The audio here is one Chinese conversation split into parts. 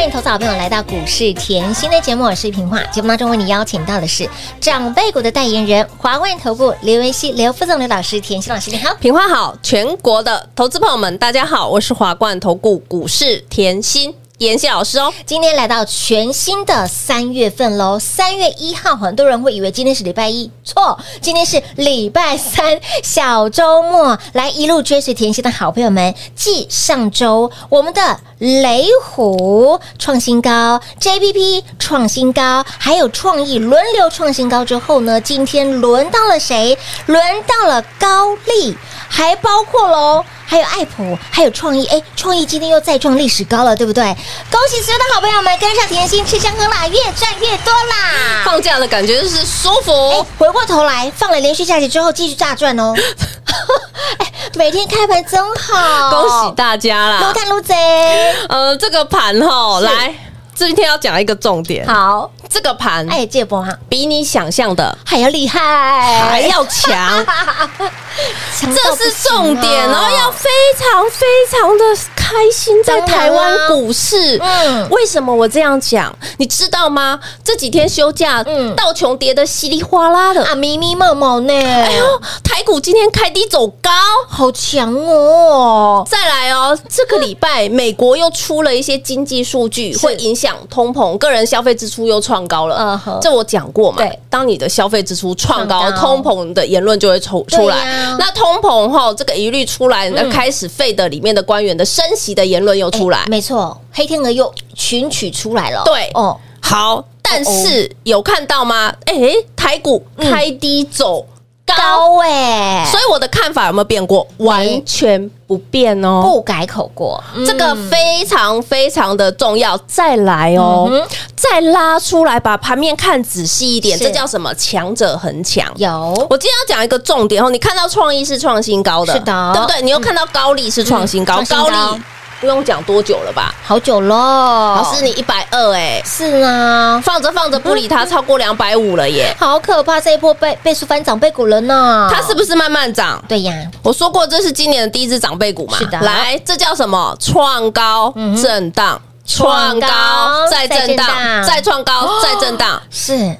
欢迎投资好朋友来到股市甜心的节目，我是平化。节目当中为你邀请到的是长辈股的代言人华冠投顾刘维熙、刘副总、刘老师，甜心老师你好，平化好，全国的投资朋友们大家好，我是华冠投顾股市甜心。妍希老师哦，今天来到全新的三月份喽。三月一号，很多人会以为今天是礼拜一，错，今天是礼拜三，小周末。来一路追随甜心的好朋友们，继上周我们的雷虎创新高，JPP 创新高，还有创意轮流创新高之后呢，今天轮到了谁？轮到了高利，还包括喽。还有爱普，还有创意，哎，创意今天又再创历史高了，对不对？恭喜所有的好朋友们跟上甜心，吃香喝辣，越赚越多啦！放假的感觉就是舒服。哎，回过头来放了连续假期之后，继续大赚哦！哎，每天开盘真好，恭喜大家啦！撸蛋撸贼，呃，这个盘哈，来。今天要讲一个重点，好，这个盘哎，借波哈。比你想象的还要厉害，还要强，这是重点哦，要非常非常的开心，在台湾股市，嗯，为什么我这样讲？你知道吗？这几天休假，嗯，道琼跌得稀里哗啦的。啊，迷迷蒙蒙呢，哎呦，台股今天开低走高，好强哦！再来哦，这个礼拜美国又出了一些经济数据，会影响。通膨，个人消费支出又创高了。Uh huh. 这我讲过嘛？对，当你的消费支出创高，高通膨的言论就会出出来。啊、那通膨后，这个疑虑出来，那、嗯、开始费的里面的官员的升息的言论又出来。欸、没错，黑天鹅又群取出来了。对，哦，好，但是有看到吗？哎、欸，台股开低走。嗯高哎，所以我的看法有没有变过？完全不变哦，不改口过。这个非常非常的重要。再来哦，再拉出来，把盘面看仔细一点。这叫什么？强者恒强。有，我今天要讲一个重点哦。你看到创意是创新高的，是的，对不对？你又看到高利是创新高，高利。不用讲多久了吧？好久喽，老师你一百二哎，是啊，放着放着不理它，超过两百五了耶，好可怕！这一波倍倍数翻长辈股了呢，它是不是慢慢涨？对呀，我说过这是今年的第一只长辈股嘛，是的。来，这叫什么？创高震荡，创高再震荡，再创高再震荡，是。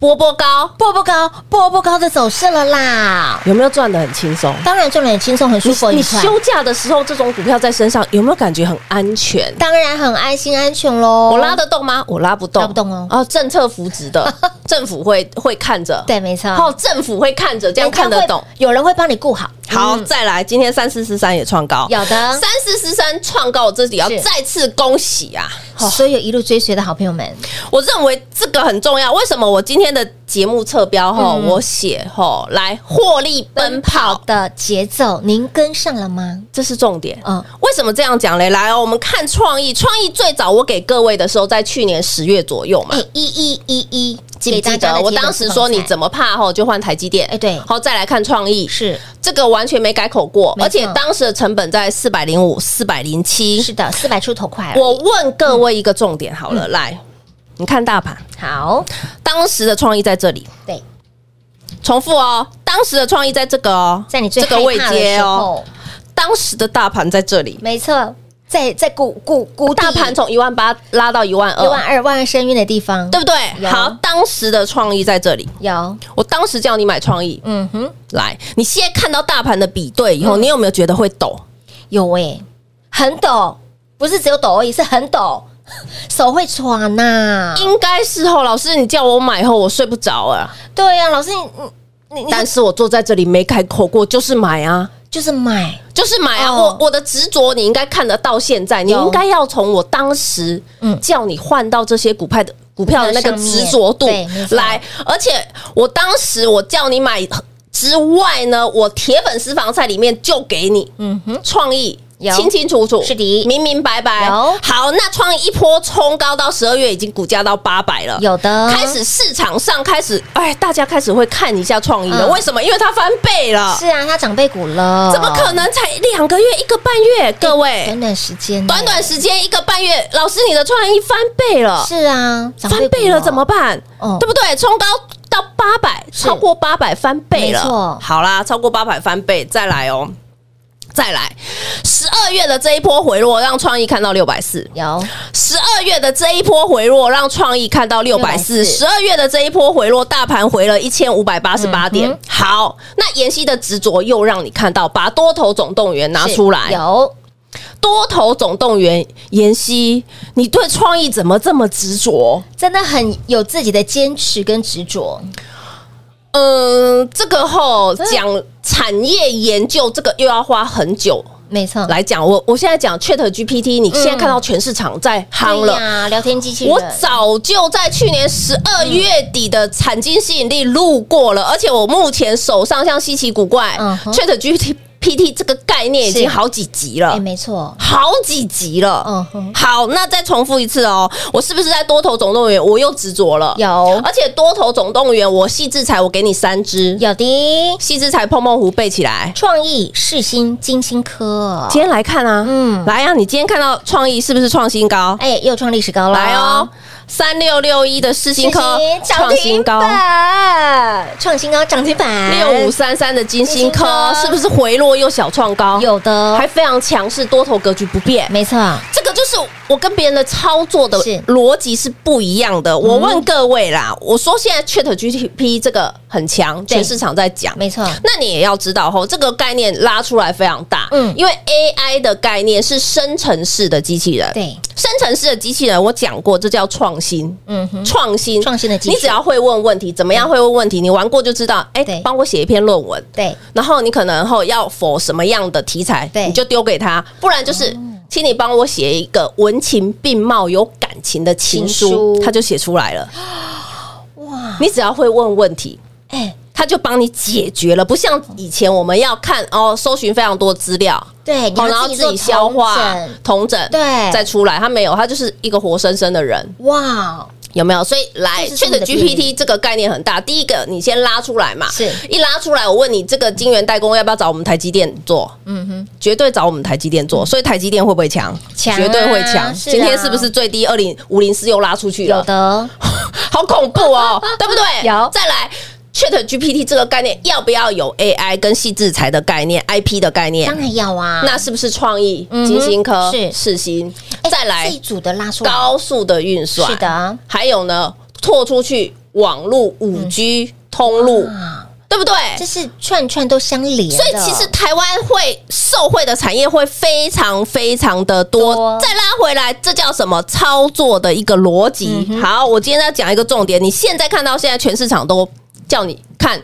波波高，波波高，波波高的走势了啦！有没有赚的很轻松？当然赚的很轻松，很舒服。你休假的时候，这种股票在身上有没有感觉很安全？当然很安心安全喽。我拉得动吗？我拉不动，拉不动哦。哦，政策扶植的，政府会会看着。对，没错。哦，政府会看着，这样看得懂。有人会帮你顾好。好，再来，今天三四四三也创高，有的三四四三创高，我这里要再次恭喜啊！所有一路追随的好朋友们，我认为这个很重要。为什么我今天的节目侧标哈，我写哈来获利奔跑的节奏，您跟上了吗？这是重点。嗯，为什么这样讲嘞？来哦，我们看创意，创意最早我给各位的时候，在去年十月左右嘛，一一一一。记不记得我当时说你怎么怕吼就换台积电？哎，对，好，再来看创意，是。这个完全没改口过，而且当时的成本在四百零五、四百零七，是的，四百出头块。我问各位一个重点好了，来，你看大盘，好，当时的创意在这里，对，重复哦，当时的创意在这个哦，在你这个位阶哦，当时的大盘在这里，没错。在在股股股大盘从一万八拉到一万二，一万二万二深渊的地方，对不对？好，当时的创意在这里，有。我当时叫你买创意，嗯哼，来，你现在看到大盘的比对以后，你有没有觉得会抖？有诶，很抖，不是只有抖而已，是很抖，手会喘呐。应该是哦，老师，你叫我买后，我睡不着啊。对呀，老师，你你，但是我坐在这里没开口过，就是买啊。就是买，就是买啊！我我的执着你应该看得到，现在你应该要从我当时嗯叫你换到这些股派的股票的那个执着度来，而且我当时我叫你买之外呢，我铁粉私房菜里面就给你嗯哼。创意。清清楚楚，是的，明明白白。好，那创意一波冲高到十二月，已经股价到八百了。有的，开始市场上开始，哎，大家开始会看一下创意了。为什么？因为它翻倍了。是啊，它长辈股了。怎么可能才两个月一个半月？各位，短短时间，短短时间一个半月，老师你的创意翻倍了。是啊，翻倍了怎么办？对不对？冲高到八百，超过八百翻倍了。没错，好啦，超过八百翻倍，再来哦。再来，十二月的这一波回落让创意看到六百四。有十二月的这一波回落让创意看到六百四。十二月的这一波回落，大盘回了一千五百八十八点。好，那妍希的执着又让你看到，把多头总动员拿出来。有多头总动员，妍希，你对创意怎么这么执着？真的很有自己的坚持跟执着。嗯，这个吼讲产业研究，这个又要花很久。没错，来讲我我现在讲 Chat GPT，你现在看到全市场在夯了、嗯、聊天机器人。我早就在去年十二月底的产经吸引力路过了，而且我目前手上像稀奇古怪、嗯、Chat GPT。P T 这个概念已经好几集了，哎，没错，好几集了。嗯哼，好，那再重复一次哦，我是不是在多头总动员？我又执着了，有，而且多头总动员，我矽智财，我给你三只，有的，矽智财、碰碰胡背起来，创意、世芯、晶心科，今天来看啊，嗯，来啊，你今天看到创意是不是创新高？哎，又创历史高了，来哦。三六六一的世新科创新高，创新高涨停板。六五三三的金星科是不是回落又小创高？有的，还非常强势，多头格局不变。没错，这个就是我跟别人的操作的逻辑是不一样的。我问各位啦，我说现在 ChatGPT 这个很强，全市场在讲，没错。那你也要知道吼，这个概念拉出来非常大，嗯，因为 AI 的概念是生成式的机器人，对，生成式的机器人我讲过，这叫创。新，嗯，创新，创新的，你只要会问问题，怎么样会问问题？你玩过就知道。哎，帮我写一篇论文，对。然后你可能后要 for 什么样的题材，对，你就丢给他。不然就是，请你帮我写一个文情并茂、有感情的情书，他就写出来了。哇！你只要会问问题，哎，他就帮你解决了。不像以前我们要看哦，搜寻非常多资料。对，然后自己消化、同整，对，再出来。他没有，他就是一个活生生的人。哇，有没有？所以来，ChatGPT 这个概念很大。第一个，你先拉出来嘛，是一拉出来，我问你，这个晶圆代工要不要找我们台积电做？嗯哼，绝对找我们台积电做。所以台积电会不会强？强，绝对会强。今天是不是最低二零五零四又拉出去了？有的，好恐怖哦，对不对？有，再来。Chat GPT 这个概念要不要有 AI 跟细制裁的概念、IP 的概念？当然要啊！那是不是创意、晶心科、是世新？再来一组的拉出高速的运算，是的。还有呢，拓出去网络五 G 通路，对不对？这是串串都相连。所以其实台湾会受惠的产业会非常非常的多。再拉回来，这叫什么操作的一个逻辑？好，我今天要讲一个重点。你现在看到现在全市场都。叫你看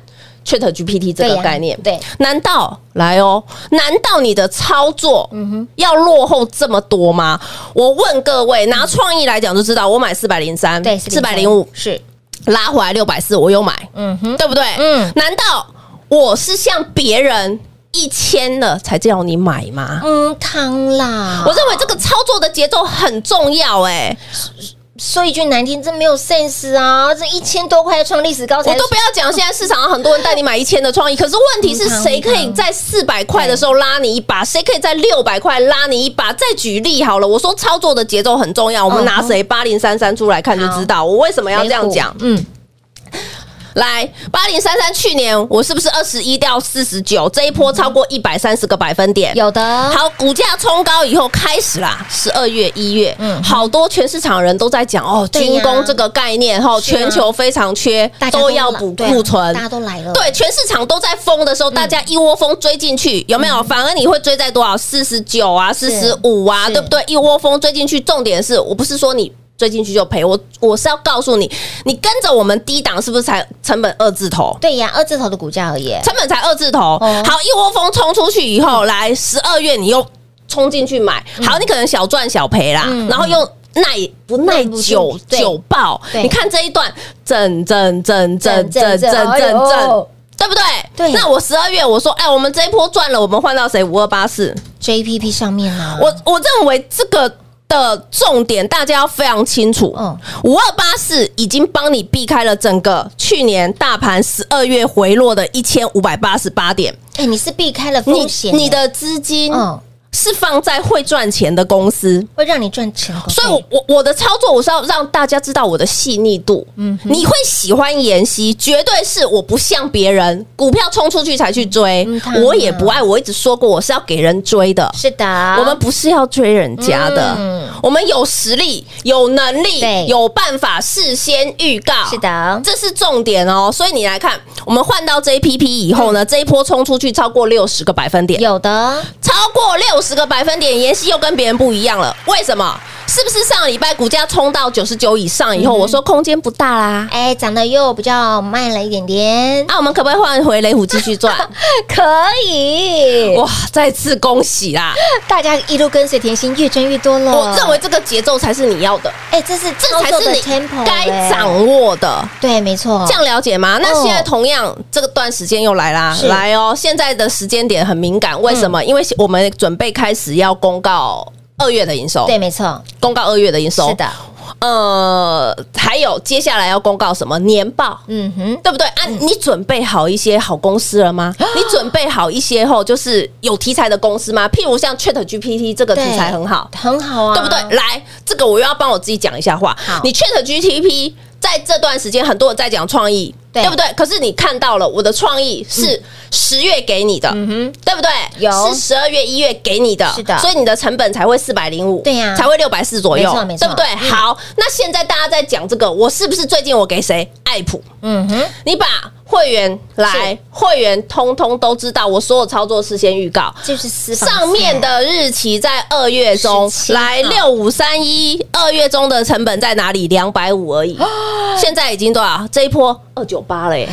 Chat GPT 这个概念，对，难道来哦？难道你的操作要落后这么多吗？我问各位，拿创意来讲就知道，我买四百零三，对，四百零五是拉回来六百四，我有买，嗯哼，对不对？嗯，难道我是像别人一千了才叫你买吗？嗯，汤啦，我认为这个操作的节奏很重要，哎。说一句难听，这没有 sense 啊！这一千多块创历史高，我都不要讲。现在市场上很多人带你买一千的创意，可是问题是谁可以在四百块的时候拉你一把？谁可以在六百块拉你一把？再举例好了，我说操作的节奏很重要，我们拿谁八零三三出来看就知道，我为什么要这样讲？嗯。来八零三三，去年我是不是二十一掉四十九？这一波超过一百三十个百分点，有的。好，股价冲高以后开始啦，十二月、一月，嗯，好多全市场人都在讲哦，军工这个概念哈，全球非常缺，都要补库存，大家都来了，对，全市场都在疯的时候，大家一窝蜂追进去，有没有？反而你会追在多少？四十九啊，四十五啊，对不对？一窝蜂追进去，重点是我不是说你。追进去就赔。我我是要告诉你，你跟着我们低档是不是才成本二字头？对呀，二字头的股价而已，成本才二字头。好，一窝蜂冲出去以后，来十二月你又冲进去买，好，你可能小赚小赔啦，然后又。耐不耐久久爆？你看这一段，震震震震震震震震，对不对？对。那我十二月我说，哎，我们这一波赚了，我们换到谁？五二八四 JPP 上面呢？我我认为这个的重点大家要非常清楚。嗯，五二八四已经帮你避开了整个去年大盘十二月回落的一千五百八十八点。哎，你是避开了风险，你的资金。嗯。是放在会赚钱的公司，会让你赚钱。所以我，我的操作，我是要让大家知道我的细腻度。嗯，你会喜欢妍希，绝对是我不像别人，股票冲出去才去追。嗯、我也不爱，我一直说过，我是要给人追的。是的，我们不是要追人家的。嗯，我们有实力、有能力、有办法事先预告。是的，这是重点哦。所以你来看，我们换到 JPP 以后呢，嗯、这一波冲出去超过六十个百分点，有的超过六十个百分点，妍希又跟别人不一样了，为什么？是不是上个礼拜股价冲到九十九以上以后，我说空间不大啦？哎，涨得又比较慢了一点点。啊，我们可不可以换回雷虎继续赚？可以。哇，再次恭喜啦！大家一路跟随甜心，越赚越多了。我认为这个节奏才是你要的。哎，这是这才是你该掌握的。对，没错。这样了解吗？那现在同样这个段时间又来啦，来哦！现在的时间点很敏感，为什么？因为我们准备开始要公告。二月的营收，对，没错，公告二月的营收，是的，呃，还有接下来要公告什么年报，嗯哼，对不对？啊，你准备好一些好公司了吗？你准备好一些后，就是有题材的公司吗？譬如像 Chat GPT 这个题材很好，很好啊，对不对？来，这个我又要帮我自己讲一下话。好，你 Chat GPT 在这段时间，很多人在讲创意。对不对？可是你看到了我的创意是十月给你的，对不对？有是十二月一月给你的，是的，所以你的成本才会四百零五，对呀，才会六百四左右，对不对？好，那现在大家在讲这个，我是不是最近我给谁？爱普，嗯哼，你把。会员来，会员通通都知道，我所有操作事先预告，就是上面的日期在二月中，来六五三一，二月中的成本在哪里？两百五而已，现在已经多少？这一波二九八了耶！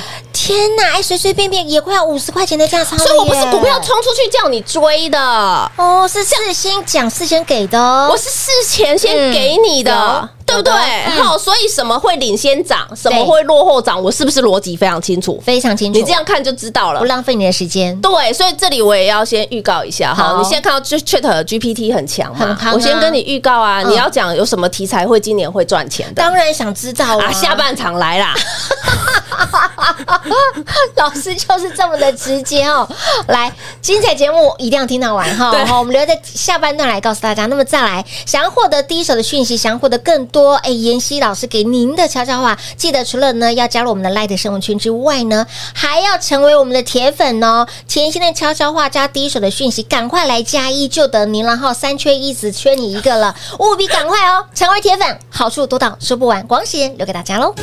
天哪，哎，随随便便也快要五十块钱的价差，所以我不是股票冲出去叫你追的哦，是事先讲、事先给的，我是事前先给你的。对不对？好，所以什么会领先涨，什么会落后涨，我是不是逻辑非常清楚？非常清楚。你这样看就知道了，不浪费你的时间。对，所以这里我也要先预告一下哈。你现在看到就 Chat GPT 很强嘛？我先跟你预告啊，你要讲有什么题材会今年会赚钱的？当然想知道啊，下半场来啦！老师就是这么的直接哦。来，精彩节目一定要听到完哈。好，我们留在下半段来告诉大家。那么再来，想要获得第一手的讯息，想要获得更多。哎，妍希老师给您的悄悄话，记得除了呢要加入我们的 Light 生活圈之外呢，还要成为我们的铁粉哦。甜心的悄悄话加第一手的讯息，赶快来加一就得您了哈，三缺一只缺你一个了，务必赶快哦，成为铁粉，好处多到说不完，广喜留给大家喽。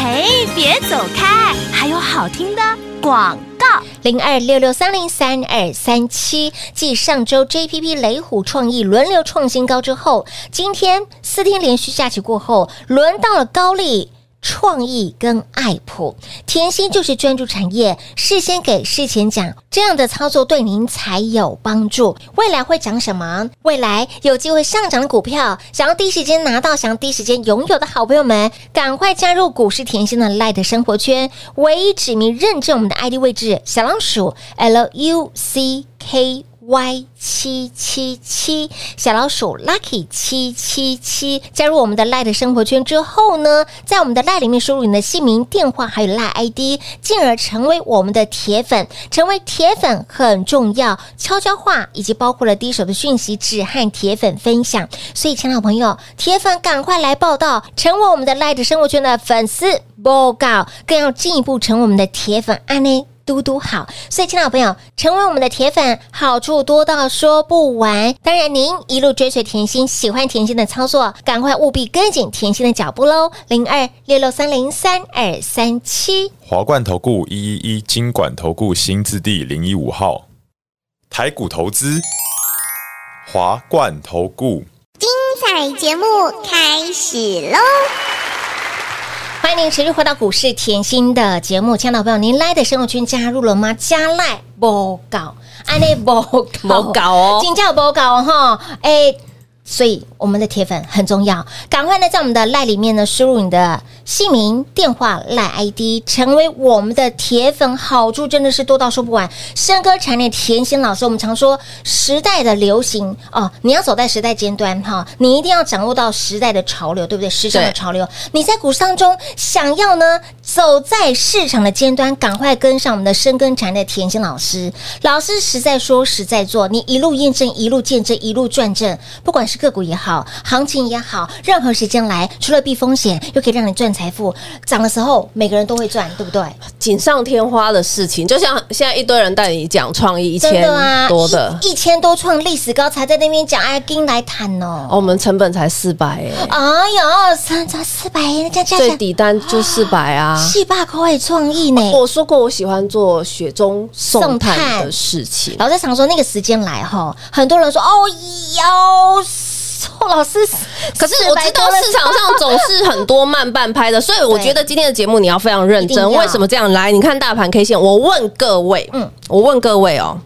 嘿，别走开，还有好听的广告。零二六六三零三二三七，继上周 JPP 雷虎创意轮流创新高之后，今天四天连续下起过后，轮到了高丽。创意跟爱普，甜心就是专注产业，事先给，事前讲，这样的操作对您才有帮助。未来会涨什么？未来有机会上涨的股票，想要第一时间拿到，想要第一时间拥有的好朋友们，赶快加入股市甜心的 Light 生活圈，唯一指名认证我们的 ID 位置，小老鼠 L U C K。Y 七七七小老鼠 Lucky 七七七加入我们的 Light 生活圈之后呢，在我们的 Light 里面输入你的姓名、电话还有 Light ID，进而成为我们的铁粉。成为铁粉很重要，悄悄话以及包括了第一手的讯息，只和铁粉分享。所以，亲爱的朋友，铁粉赶快来报道，成为我们的 Light 生活圈的粉丝报告，更要进一步成为我们的铁粉。安呢？嘟嘟好，所以亲爱的朋友，成为我们的铁粉，好处多到说不完。当然，您一路追随甜心，喜欢甜心的操作，赶快务必跟紧甜心的脚步喽！零二六六三零三二三七，华冠投顾一一一金管投顾新字第零一五号，台股投资，华冠投顾精彩彩节目开始喽！欢迎您持续回到股市甜心的节目，亲爱的朋友，您赖的生活圈加入了吗？加赖不搞，安内不不搞哦，金价不搞哈，哎。所以我们的铁粉很重要，赶快呢在我们的赖里面呢输入你的姓名、电话、赖 ID，成为我们的铁粉。好处真的是多到说不完。深耕产业甜心老师，我们常说时代的流行哦，你要走在时代尖端哈，你一定要掌握到时代的潮流，对不对？时尚的潮流，你在股市当中想要呢走在市场的尖端，赶快跟上我们的深耕产业甜心老师。老师实在说实在做，你一路验证，一路见证，一路转正，不管是。个股也好，行情也好，任何时间来，除了避风险，又可以让你赚财富。涨的时候，每个人都会赚，对不对？锦上添花的事情，就像现在一堆人带你讲创意一千多的，一,一千多创历史高，才在那边讲，哎，跟来谈哦，哦。我们成本才四百哎，哎呦，三才四百，加加最底单就四百啊，七八块创意呢。我说过，我喜欢做雪中送炭的事情。老在常说那个时间来哈，很多人说哦哟。错，老师。可是我知道市场上总是很多慢半拍的，所以我觉得今天的节目你要非常认真。为什么这样？来，你看大盘 K 线，我问各位，嗯，我问各位哦。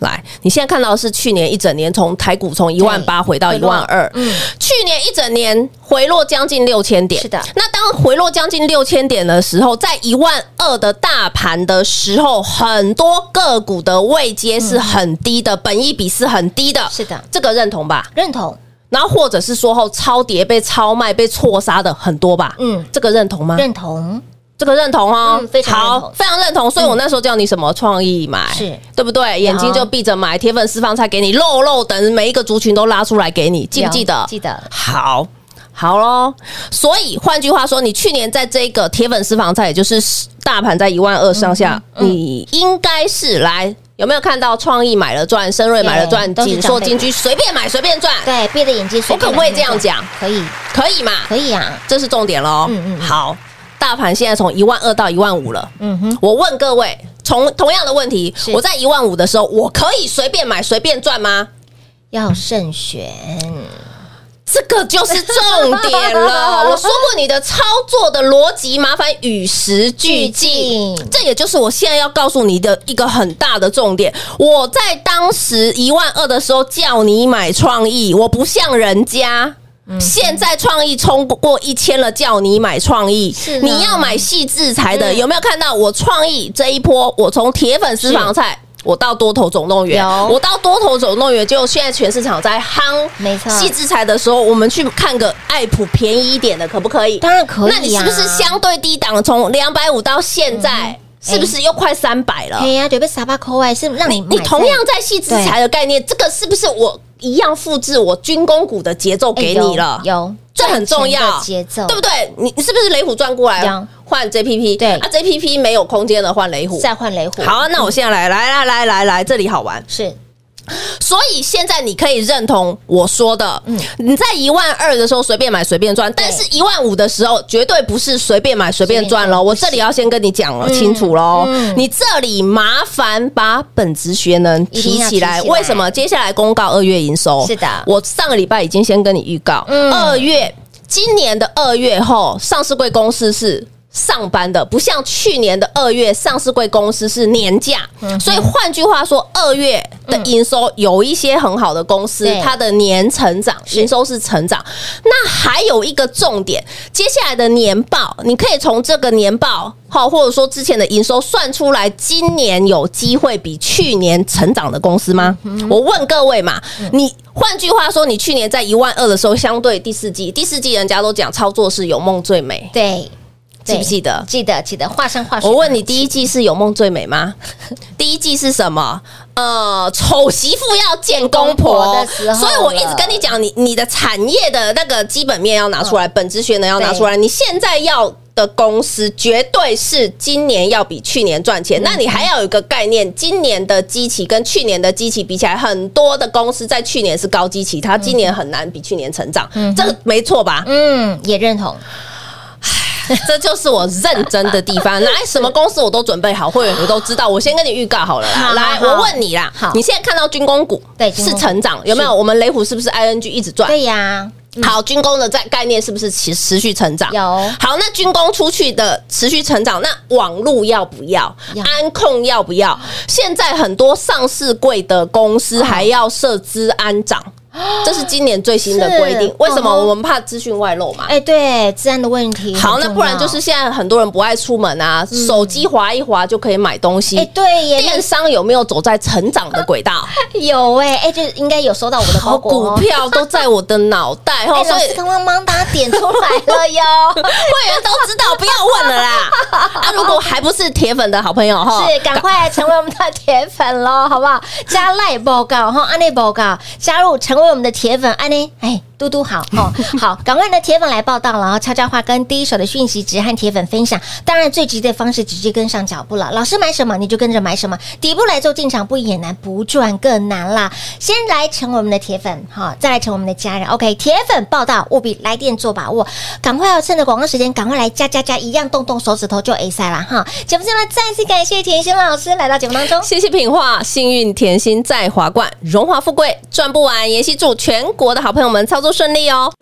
来，你现在看到的是去年一整年从台股从一万八回到一万二，嗯，去年一整年回落将近六千点，是的。那当回落将近六千点的时候，在一万二的大盘的时候，很多个股的位阶是很低的，本一比是很低的，是的，这个认同吧？认同。然后或者是说后超跌被超卖被错杀的很多吧？嗯，这个认同吗？认同。这个认同哦，非常好，非常认同。所以我那时候叫你什么创意买，是对不对？眼睛就闭着买，铁粉私房菜给你，肉肉等每一个族群都拉出来给你，记不记得？记得。好，好喽。所以换句话说，你去年在这个铁粉私房菜，也就是大盘在一万二上下，你应该是来有没有看到创意买了赚，深瑞买了赚，锦硕金居随便买随便赚。对，闭着眼睛，我可不可以这样讲？可以，可以嘛？可以啊，这是重点喽。嗯嗯，好。大盘现在从一万二到一万五了。嗯哼，我问各位，从同样的问题，我在一万五的时候，我可以随便买随便赚吗？要慎选，这个就是重点了。我说过，你的操作的逻辑，麻烦与时俱进。这也就是我现在要告诉你的一个很大的重点。我在当时一万二的时候叫你买创意，我不像人家。现在创意冲过一千了，叫你买创意，你要买细制裁的，有没有看到我创意这一波？我从铁粉私房菜，我到多头总动员，我到多头总动员，就现在全市场在夯，没错，细制裁的时候，我们去看个爱普便宜一点的，可不可以？当然可以。那你是不是相对低档？从两百五到现在，是不是又快三百了？对呀，准备撒把口外是让你你同样在细制裁的概念，这个是不是我？一样复制我军工股的节奏给你了，有，这很重要，节奏对不对？你你是不是雷虎转过来换 JPP？对啊，JPP 没有空间了，换雷虎，再换雷虎。好，那我现在来来来来来来，这里好玩是。所以现在你可以认同我说的，嗯，你在一万二的时候随便买随便赚，但是一万五的时候绝对不是随便买随便赚喽。我这里要先跟你讲了清楚喽，你这里麻烦把本职学能提起来。为什么？接下来公告二月营收，是的，我上个礼拜已经先跟你预告，二月今年的二月后上市贵公司是。上班的不像去年的二月，上市贵公司是年假，所以换句话说，二月的营收有一些很好的公司，它的年成长营收是成长。那还有一个重点，接下来的年报，你可以从这个年报好，或者说之前的营收算出来，今年有机会比去年成长的公司吗？我问各位嘛，你换句话说，你去年在一万二的时候，相对第四季，第四季人家都讲操作是有梦最美，对。记不记得？记得记得，画上画。我问你，第一季是有梦最美吗？第一季是什么？呃，丑媳妇要见公婆的时候，所以我一直跟你讲，你你的产业的那个基本面要拿出来，本职学能要拿出来。你现在要的公司，绝对是今年要比去年赚钱。那你还要有一个概念，今年的机器跟去年的机器比起来，很多的公司在去年是高机器，它今年很难比去年成长，嗯这个没错吧？嗯，也认同。这就是我认真的地方。来，什么公司我都准备好，会员我都知道。我先跟你预告好了啦。来，我问你啦，好，你现在看到军工股对是成长有没有？我们雷虎是不是 ING 一直赚？对呀。好，军工的在概念是不是持持续成长？有。好，那军工出去的持续成长，那网路要不要？安控要不要？现在很多上市贵的公司还要设资安长。这是今年最新的规定，为什么我们怕资讯外漏嘛？哎，对，治安的问题。好，那不然就是现在很多人不爱出门啊，手机滑一滑就可以买东西。哎，对耶，电商有没有走在成长的轨道？有哎，哎，就应该有收到我的包裹，股票都在我的脑袋。哎，老师刚刚帮大家点出来了哟，会员都知道，不要问了啦。啊，如果还不是铁粉的好朋友哈，是赶快成为我们的铁粉喽，好不好？加赖报告哈，安内报告加入成。为我们的铁粉，安妮，哎。嘟嘟好哦，好，赶快的铁粉来报道了，然后悄悄话跟第一手的讯息直和铁粉分享。当然，最直接的方式直接跟上脚步了。老师买什么你就跟着买什么，底部来做进场不也难，不赚更难啦。先来成我们的铁粉哈，再来成我们的家人。OK，铁粉报道务必来电做把握，赶快要趁着广告时间，赶快来加加加，一样动动手指头就 A 赛了哈。节目最后再次感谢甜心老师来到节目当中，谢谢品画，幸运甜心在华冠，荣华富贵赚不完。也希祝全国的好朋友们操作顺利哦！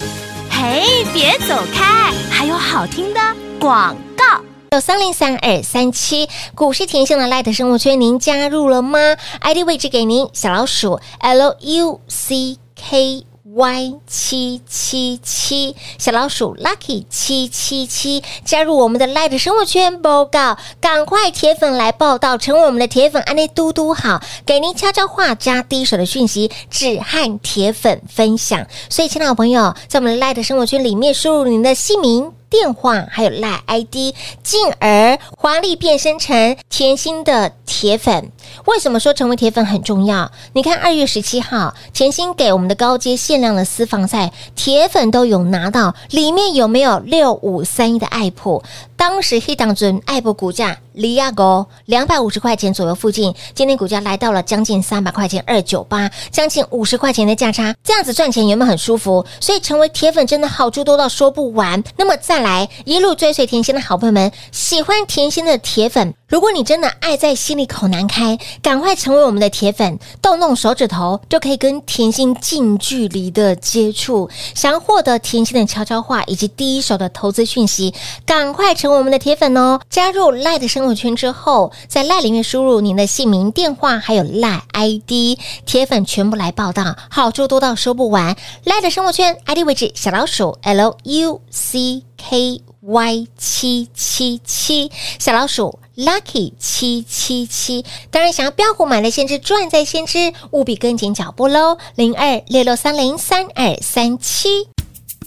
嘿，别走开，还有好听的广告。有三零三二三七股市甜心的 Light 生物圈，您加入了吗？ID 位置给您，小老鼠 L U C K。Y 七七七小老鼠 Lucky 七七七加入我们的 Light 生活圈报告，赶快铁粉来报道，成为我们的铁粉，安内嘟嘟好，给您悄悄话加第一手的讯息，只和铁粉分享。所以，亲爱的朋友，在我们的 Light 生活圈里面输入您的姓名。电话还有赖 ID，进而华丽变身成甜心的铁粉。为什么说成为铁粉很重要？你看二月十七号，甜心给我们的高阶限量的私房菜，铁粉都有拿到，里面有没有六五三一的爱普？当时黑档尊爱博股价。离亚高两百五十块钱左右附近，今天股价来到了将近三百块钱，二九八，将近五十块钱的价差，这样子赚钱有没有很舒服？所以成为铁粉真的好处多到说不完。那么再来一路追随甜心的好朋友们，喜欢甜心的铁粉，如果你真的爱在心里口难开，赶快成为我们的铁粉，动动手指头就可以跟甜心近距离的接触。想要获得甜心的悄悄话以及第一手的投资讯息，赶快成为我们的铁粉哦！加入赖的生活圈之后，在赖里面输入您的姓名、电话，还有赖 ID，铁粉全部来报道，好处多到说不完。赖的生活圈 ID 位置小老鼠 L U C K Y 七七七，小老鼠 Lucky 七七七。当然，想要标股买的先知赚在先知，务必跟紧脚步喽！零二六六三零三二三七，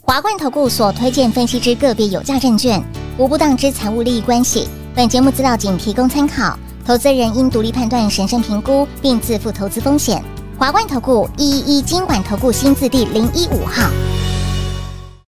华冠投顾所推荐分析之个别有价证券，无不当之财务利益关系。本节目资料仅提供参考，投资人应独立判断、审慎评估，并自负投资风险。华冠投顾一一一金管投顾新字第零一五号。